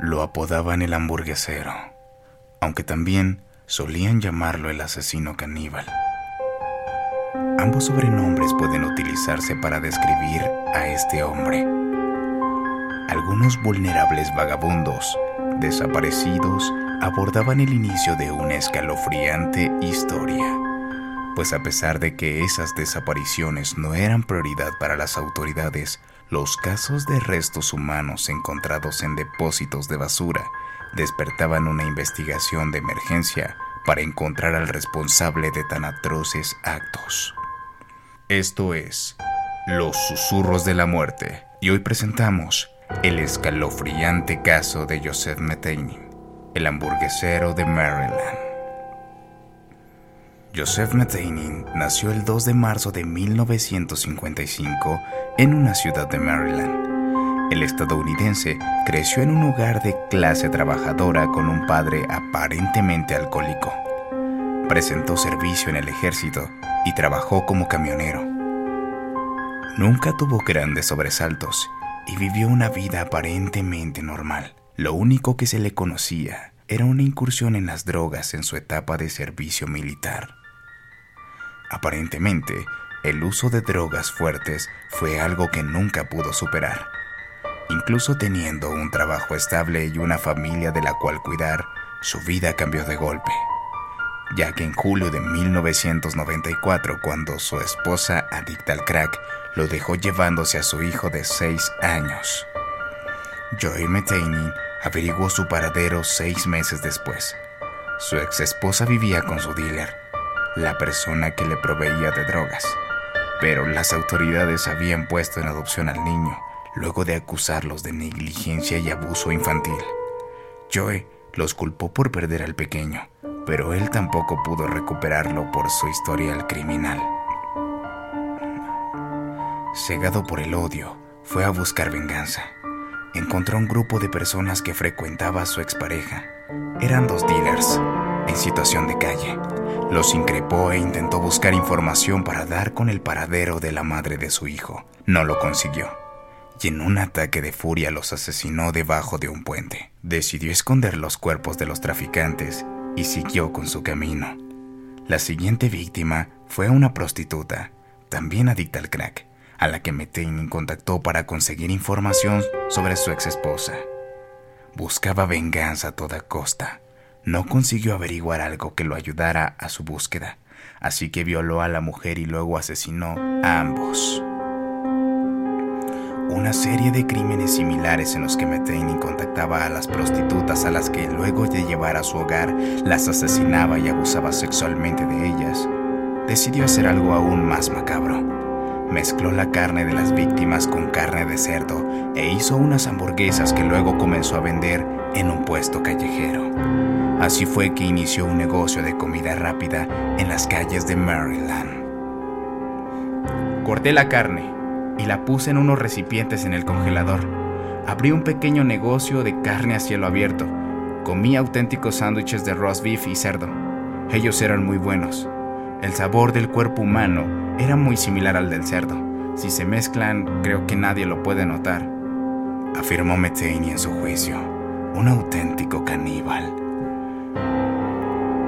Lo apodaban el hamburguesero, aunque también solían llamarlo el asesino caníbal. Ambos sobrenombres pueden utilizarse para describir a este hombre. Algunos vulnerables vagabundos, desaparecidos, abordaban el inicio de una escalofriante historia, pues a pesar de que esas desapariciones no eran prioridad para las autoridades, los casos de restos humanos encontrados en depósitos de basura despertaban una investigación de emergencia para encontrar al responsable de tan atroces actos. Esto es Los Susurros de la Muerte y hoy presentamos el escalofriante caso de Joseph Metheny, el hamburguesero de Maryland. Joseph Metheny nació el 2 de marzo de 1955 en una ciudad de Maryland. El estadounidense creció en un hogar de clase trabajadora con un padre aparentemente alcohólico. Presentó servicio en el ejército y trabajó como camionero. Nunca tuvo grandes sobresaltos y vivió una vida aparentemente normal. Lo único que se le conocía era una incursión en las drogas en su etapa de servicio militar. Aparentemente, el uso de drogas fuertes fue algo que nunca pudo superar. Incluso teniendo un trabajo estable y una familia de la cual cuidar, su vida cambió de golpe ya que en julio de 1994, cuando su esposa, adicta al crack, lo dejó llevándose a su hijo de 6 años. Joy Metheny averiguó su paradero seis meses después. Su ex esposa vivía con su dealer, la persona que le proveía de drogas, pero las autoridades habían puesto en adopción al niño luego de acusarlos de negligencia y abuso infantil. Joy los culpó por perder al pequeño pero él tampoco pudo recuperarlo por su historial criminal. Cegado por el odio, fue a buscar venganza. Encontró un grupo de personas que frecuentaba a su expareja. Eran dos dealers, en situación de calle. Los increpó e intentó buscar información para dar con el paradero de la madre de su hijo. No lo consiguió. Y en un ataque de furia los asesinó debajo de un puente. Decidió esconder los cuerpos de los traficantes y siguió con su camino. La siguiente víctima fue una prostituta, también adicta al crack, a la que Metheny contactó para conseguir información sobre su ex esposa. Buscaba venganza a toda costa. No consiguió averiguar algo que lo ayudara a su búsqueda, así que violó a la mujer y luego asesinó a ambos una serie de crímenes similares en los que Metheny contactaba a las prostitutas a las que luego de llevar a su hogar las asesinaba y abusaba sexualmente de ellas, decidió hacer algo aún más macabro. Mezcló la carne de las víctimas con carne de cerdo e hizo unas hamburguesas que luego comenzó a vender en un puesto callejero. Así fue que inició un negocio de comida rápida en las calles de Maryland. Corté la carne, y la puse en unos recipientes en el congelador. Abrí un pequeño negocio de carne a cielo abierto. Comí auténticos sándwiches de roast beef y cerdo. Ellos eran muy buenos. El sabor del cuerpo humano era muy similar al del cerdo. Si se mezclan, creo que nadie lo puede notar. Afirmó Metheny en su juicio. Un auténtico caníbal.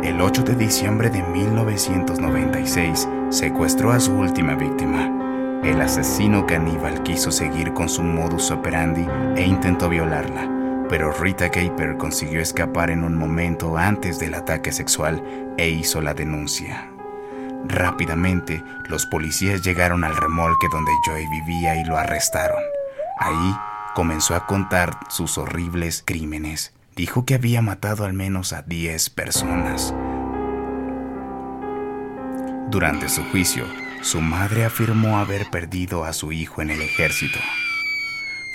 El 8 de diciembre de 1996 secuestró a su última víctima. El asesino caníbal quiso seguir con su modus operandi e intentó violarla, pero Rita Caper consiguió escapar en un momento antes del ataque sexual e hizo la denuncia. Rápidamente, los policías llegaron al remolque donde Joy vivía y lo arrestaron. Ahí comenzó a contar sus horribles crímenes. Dijo que había matado al menos a 10 personas. Durante su juicio, su madre afirmó haber perdido a su hijo en el ejército.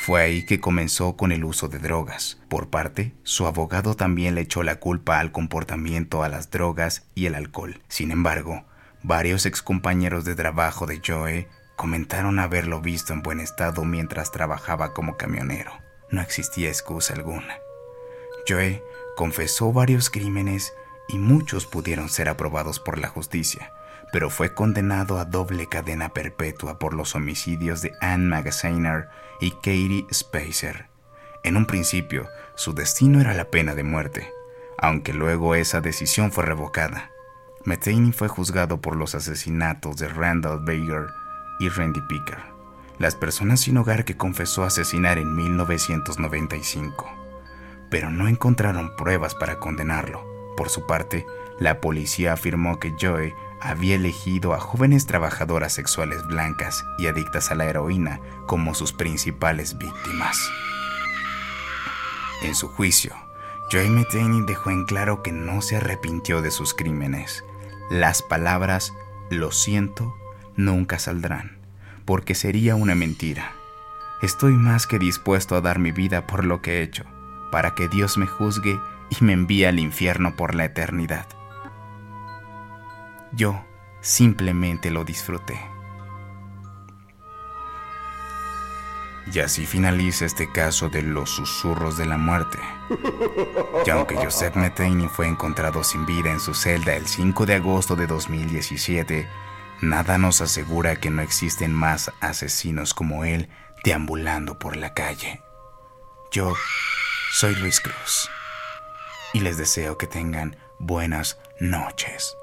Fue ahí que comenzó con el uso de drogas. Por parte, su abogado también le echó la culpa al comportamiento a las drogas y el alcohol. Sin embargo, varios excompañeros de trabajo de Joe comentaron haberlo visto en buen estado mientras trabajaba como camionero. No existía excusa alguna. Joe confesó varios crímenes y muchos pudieron ser aprobados por la justicia, pero fue condenado a doble cadena perpetua por los homicidios de Anne Magaziner y Katie Spacer. En un principio, su destino era la pena de muerte, aunque luego esa decisión fue revocada. Metheny fue juzgado por los asesinatos de Randall Baker y Randy Picker, las personas sin hogar que confesó asesinar en 1995, pero no encontraron pruebas para condenarlo. Por su parte, la policía afirmó que Joy había elegido a jóvenes trabajadoras sexuales blancas y adictas a la heroína como sus principales víctimas. En su juicio, Joy Metheny dejó en claro que no se arrepintió de sus crímenes. Las palabras lo siento nunca saldrán, porque sería una mentira. Estoy más que dispuesto a dar mi vida por lo que he hecho, para que Dios me juzgue y me envíe al infierno por la eternidad. Yo simplemente lo disfruté. Y así finaliza este caso de los susurros de la muerte. Y aunque Joseph Metheny fue encontrado sin vida en su celda el 5 de agosto de 2017, nada nos asegura que no existen más asesinos como él deambulando por la calle. Yo soy Luis Cruz y les deseo que tengan buenas noches.